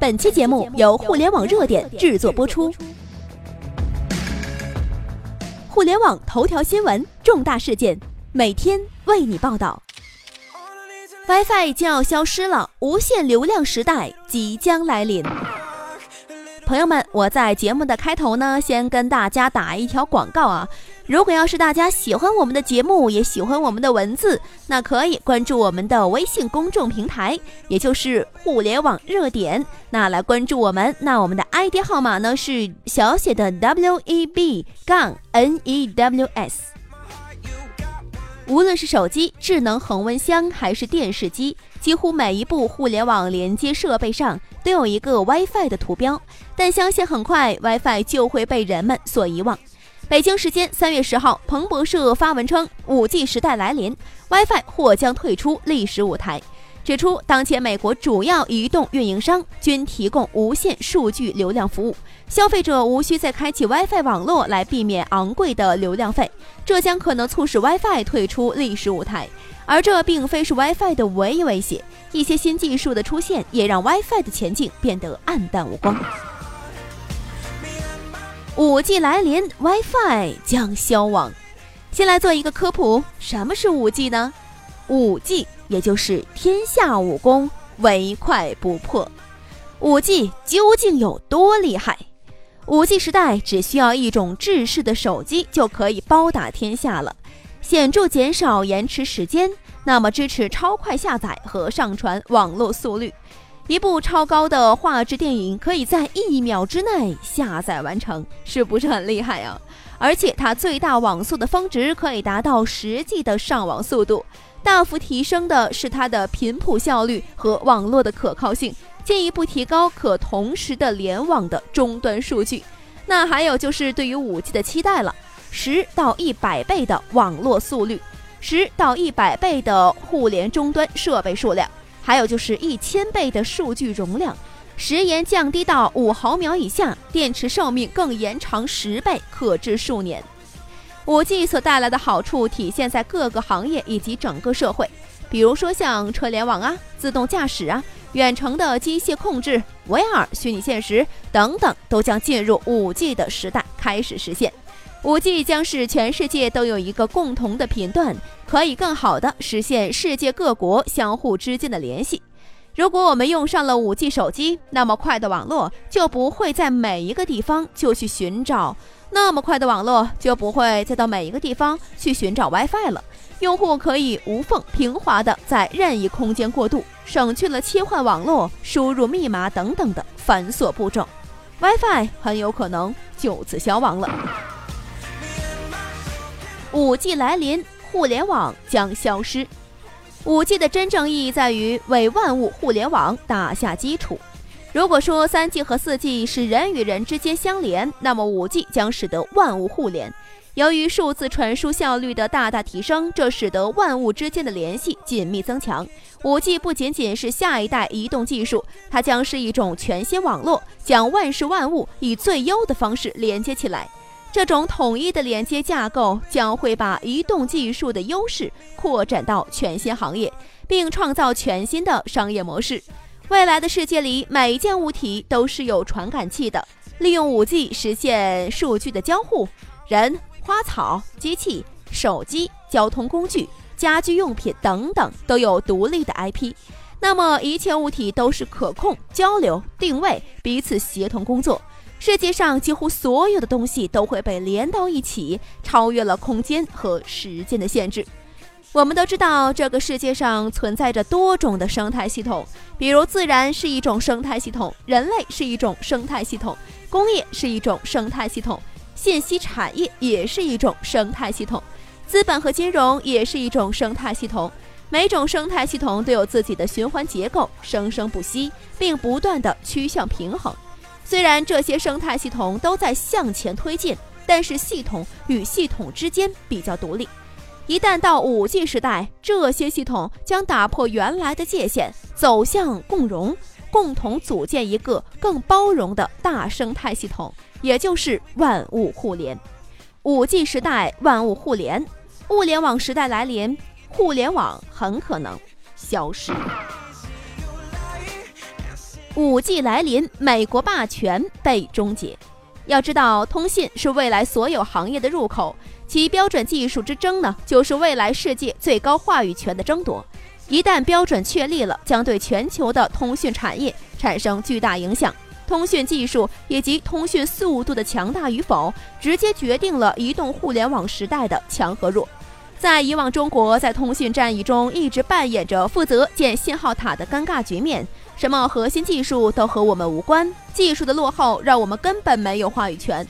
本期节目由互联网热点制作播出。互联网头条新闻，重大事件，每天为你报道。WiFi 将要消失了，无限流量时代即将来临。朋友们，我在节目的开头呢，先跟大家打一条广告啊。如果要是大家喜欢我们的节目，也喜欢我们的文字，那可以关注我们的微信公众平台，也就是互联网热点。那来关注我们，那我们的 ID 号码呢是小写的 W E B 杠 N E W S。无论是手机、智能恒温箱还是电视机，几乎每一部互联网连接设备上都有一个 WiFi 的图标。但相信很快 WiFi 就会被人们所遗忘。北京时间三月十号，彭博社发文称，，5G 时代来临，WiFi 或将退出历史舞台。指出，当前美国主要移动运营商均提供无线数据流量服务，消费者无需再开启 WiFi 网络来避免昂贵的流量费，这将可能促使 WiFi 退出历史舞台。而这并非是 WiFi 的唯一威胁，一些新技术的出现也让 WiFi 的前景变得黯淡无光。五 G 来临，WiFi 将消亡。先来做一个科普，什么是五 G 呢？五 G 也就是天下武功，唯快不破。五 G 究竟有多厉害？五 G 时代只需要一种制式的手机就可以包打天下了，显著减少延迟时间，那么支持超快下载和上传网络速率。一部超高的画质电影可以在一秒之内下载完成，是不是很厉害啊？而且它最大网速的峰值可以达到实际的上网速度，大幅提升的是它的频谱效率和网络的可靠性，进一步提高可同时的联网的终端数据。那还有就是对于五 G 的期待了，十到一百倍的网络速率，十到一百倍的互联终端设备数量。还有就是一千倍的数据容量，时延降低到五毫秒以下，电池寿命更延长十倍，可至数年。五 G 所带来的好处体现在各个行业以及整个社会，比如说像车联网啊、自动驾驶啊、远程的机械控制、VR、虚拟现实等等，都将进入五 G 的时代开始实现。五 G 将使全世界都有一个共同的频段。可以更好的实现世界各国相互之间的联系。如果我们用上了 5G 手机，那么快的网络就不会在每一个地方就去寻找，那么快的网络就不会再到每一个地方去寻找 WiFi 了。用户可以无缝平滑的在任意空间过渡，省去了切换网络、输入密码等等的繁琐步骤，WiFi 很有可能就此消亡了。5G 来临。互联网将消失。五 G 的真正意义在于为万物互联网打下基础。如果说三 G 和四 G 是人与人之间相连，那么五 G 将使得万物互联。由于数字传输效率的大大提升，这使得万物之间的联系紧密增强。五 G 不仅仅是下一代移动技术，它将是一种全新网络，将万事万物以最优的方式连接起来。这种统一的连接架构将会把移动技术的优势扩展到全新行业，并创造全新的商业模式。未来的世界里，每一件物体都是有传感器的，利用 5G 实现数据的交互。人、花草、机器、手机、交通工具、家居用品等等都有独立的 IP。那么，一切物体都是可控、交流、定位、彼此协同工作。世界上几乎所有的东西都会被连到一起，超越了空间和时间的限制。我们都知道，这个世界上存在着多种的生态系统，比如自然是一种生态系统，人类是一种生态系统，工业是一种生态系统，信息产业也是一种生态系统，资本和金融也是一种生态系统。每种生态系统都有自己的循环结构，生生不息，并不断的趋向平衡。虽然这些生态系统都在向前推进，但是系统与系统之间比较独立。一旦到五 G 时代，这些系统将打破原来的界限，走向共融，共同组建一个更包容的大生态系统，也就是万物互联。五 G 时代，万物互联，物联网时代来临，互联网很可能消失。五 G 来临，美国霸权被终结。要知道，通信是未来所有行业的入口，其标准技术之争呢，就是未来世界最高话语权的争夺。一旦标准确立了，将对全球的通讯产业产生巨大影响。通讯技术以及通讯速度的强大与否，直接决定了移动互联网时代的强和弱。在以往，中国在通讯战役中一直扮演着负责建信号塔的尴尬局面，什么核心技术都和我们无关，技术的落后让我们根本没有话语权。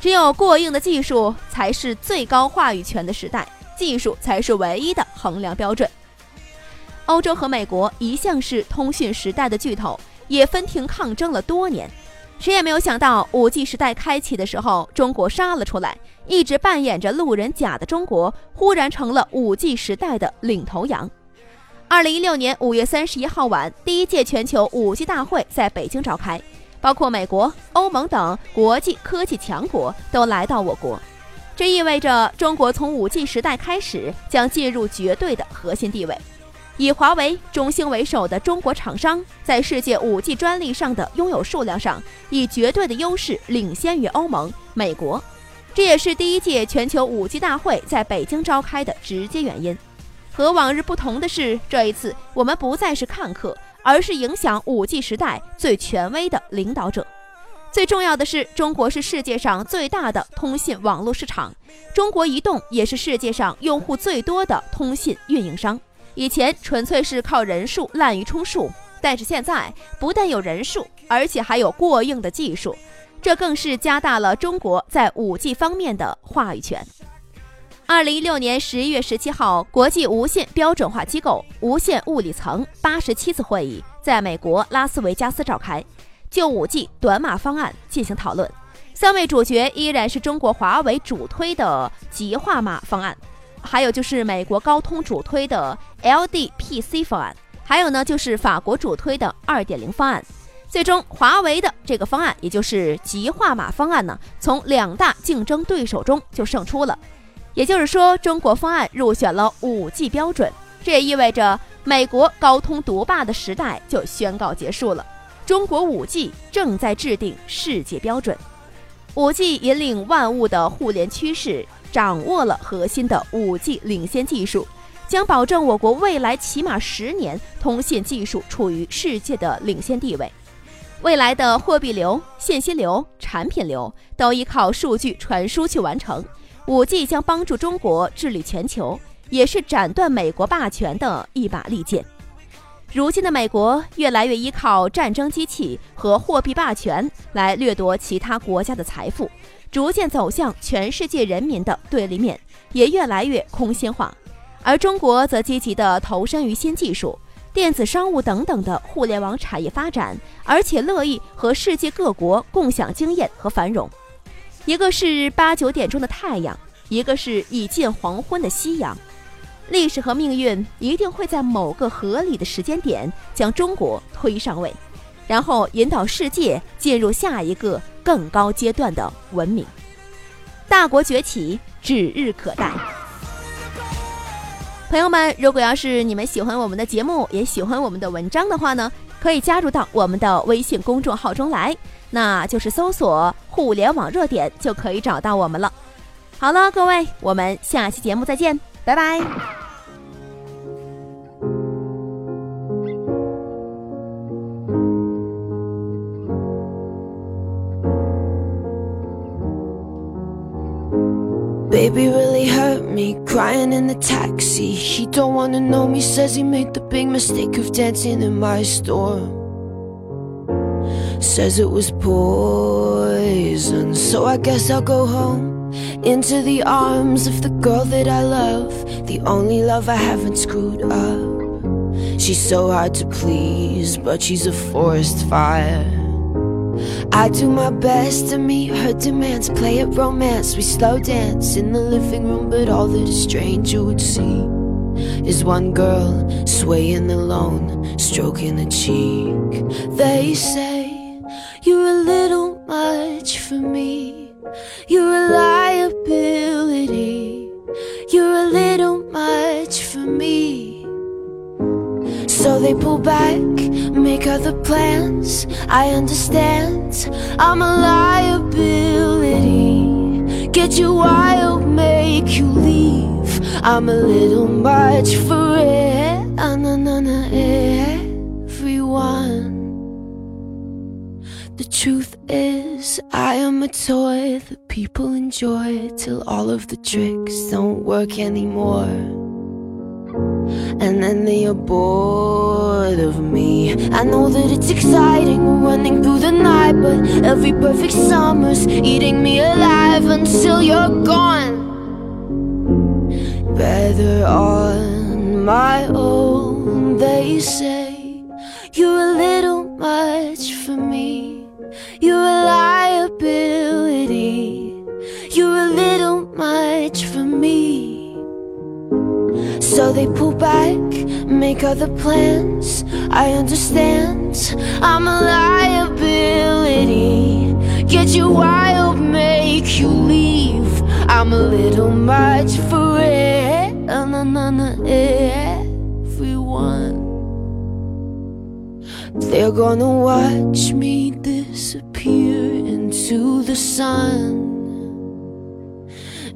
只有过硬的技术才是最高话语权的时代，技术才是唯一的衡量标准。欧洲和美国一向是通讯时代的巨头，也分庭抗争了多年。谁也没有想到，五 G 时代开启的时候，中国杀了出来。一直扮演着路人甲的中国，忽然成了五 G 时代的领头羊。二零一六年五月三十一号晚，第一届全球五 G 大会在北京召开，包括美国、欧盟等国际科技强国都来到我国。这意味着中国从五 G 时代开始将进入绝对的核心地位。以华为、中兴为首的中国厂商在世界五 G 专利上的拥有数量上，以绝对的优势领先于欧盟、美国。这也是第一届全球五 G 大会在北京召开的直接原因。和往日不同的是，这一次我们不再是看客，而是影响五 G 时代最权威的领导者。最重要的是，中国是世界上最大的通信网络市场，中国移动也是世界上用户最多的通信运营商。以前纯粹是靠人数滥竽充数，但是现在不但有人数，而且还有过硬的技术，这更是加大了中国在五 G 方面的话语权。二零一六年十一月十七号，国际无线标准化机构无线物理层八十七次会议在美国拉斯维加斯召开，就五 G 短码方案进行讨论。三位主角依然是中国华为主推的极化码方案。还有就是美国高通主推的 LDPC 方案，还有呢就是法国主推的2.0方案。最终，华为的这个方案，也就是极化码方案呢，从两大竞争对手中就胜出了。也就是说，中国方案入选了 5G 标准，这也意味着美国高通独霸的时代就宣告结束了。中国 5G 正在制定世界标准，5G 引领万物的互联趋势。掌握了核心的五 G 领先技术，将保证我国未来起码十年通信技术处于世界的领先地位。未来的货币流、信息流、产品流都依靠数据传输去完成。五 G 将帮助中国治理全球，也是斩断美国霸权的一把利剑。如今的美国越来越依靠战争机器和货币霸权来掠夺其他国家的财富。逐渐走向全世界人民的对立面，也越来越空心化，而中国则积极地投身于新技术、电子商务等等的互联网产业发展，而且乐意和世界各国共享经验和繁荣。一个是八九点钟的太阳，一个是已近黄昏的夕阳。历史和命运一定会在某个合理的时间点将中国推上位，然后引导世界进入下一个。更高阶段的文明，大国崛起指日可待。朋友们，如果要是你们喜欢我们的节目，也喜欢我们的文章的话呢，可以加入到我们的微信公众号中来，那就是搜索“互联网热点”就可以找到我们了。好了，各位，我们下期节目再见，拜拜。Baby really hurt me, crying in the taxi. He don't wanna know me, says he made the big mistake of dancing in my store. Says it was poison, so I guess I'll go home. Into the arms of the girl that I love, the only love I haven't screwed up. She's so hard to please, but she's a forest fire. I do my best to meet her demands, play at romance. We slow dance in the living room, but all that a stranger would see is one girl swaying alone, stroking a cheek. They say you're a little much for me, you're a liability, you're a little much for me. So they pull back make other plans. I understand I'm a liability. Get you wild, make you leave. I'm a little much for it. Uh, na, na, na, everyone. The truth is, I am a toy that people enjoy till all of the tricks don't work anymore. And then they are bored of me. I know that it's exciting running through the night, but every perfect summer's eating me alive until you're gone. Better on my own, they say. You're a little much for me. You're a liability. You're a little much for me. So they pull back, make other plans. I understand, I'm a liability. Get you wild, make you leave. I'm a little much for it. Everyone. They're gonna watch me disappear into the sun.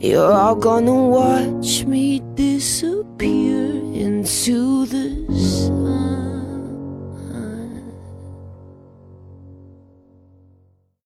You're all gonna watch me disappear into the sun.